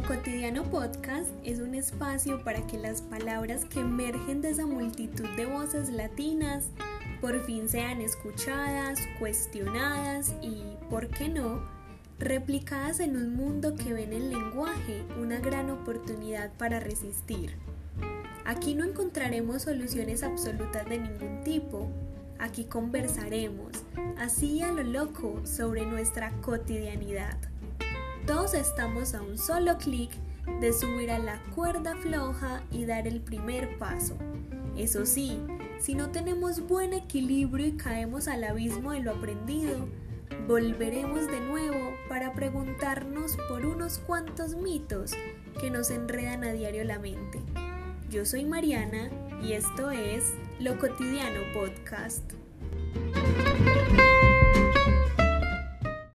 Podcast es un espacio para que las palabras que emergen de esa multitud de voces latinas por fin sean escuchadas, cuestionadas y, ¿por qué no?, replicadas en un mundo que ve en el lenguaje una gran oportunidad para resistir. Aquí no encontraremos soluciones absolutas de ningún tipo, aquí conversaremos, así a lo loco, sobre nuestra cotidianidad. Todos estamos a un solo clic de subir a la cuerda floja y dar el primer paso. Eso sí, si no tenemos buen equilibrio y caemos al abismo de lo aprendido, volveremos de nuevo para preguntarnos por unos cuantos mitos que nos enredan a diario la mente. Yo soy Mariana y esto es Lo Cotidiano Podcast.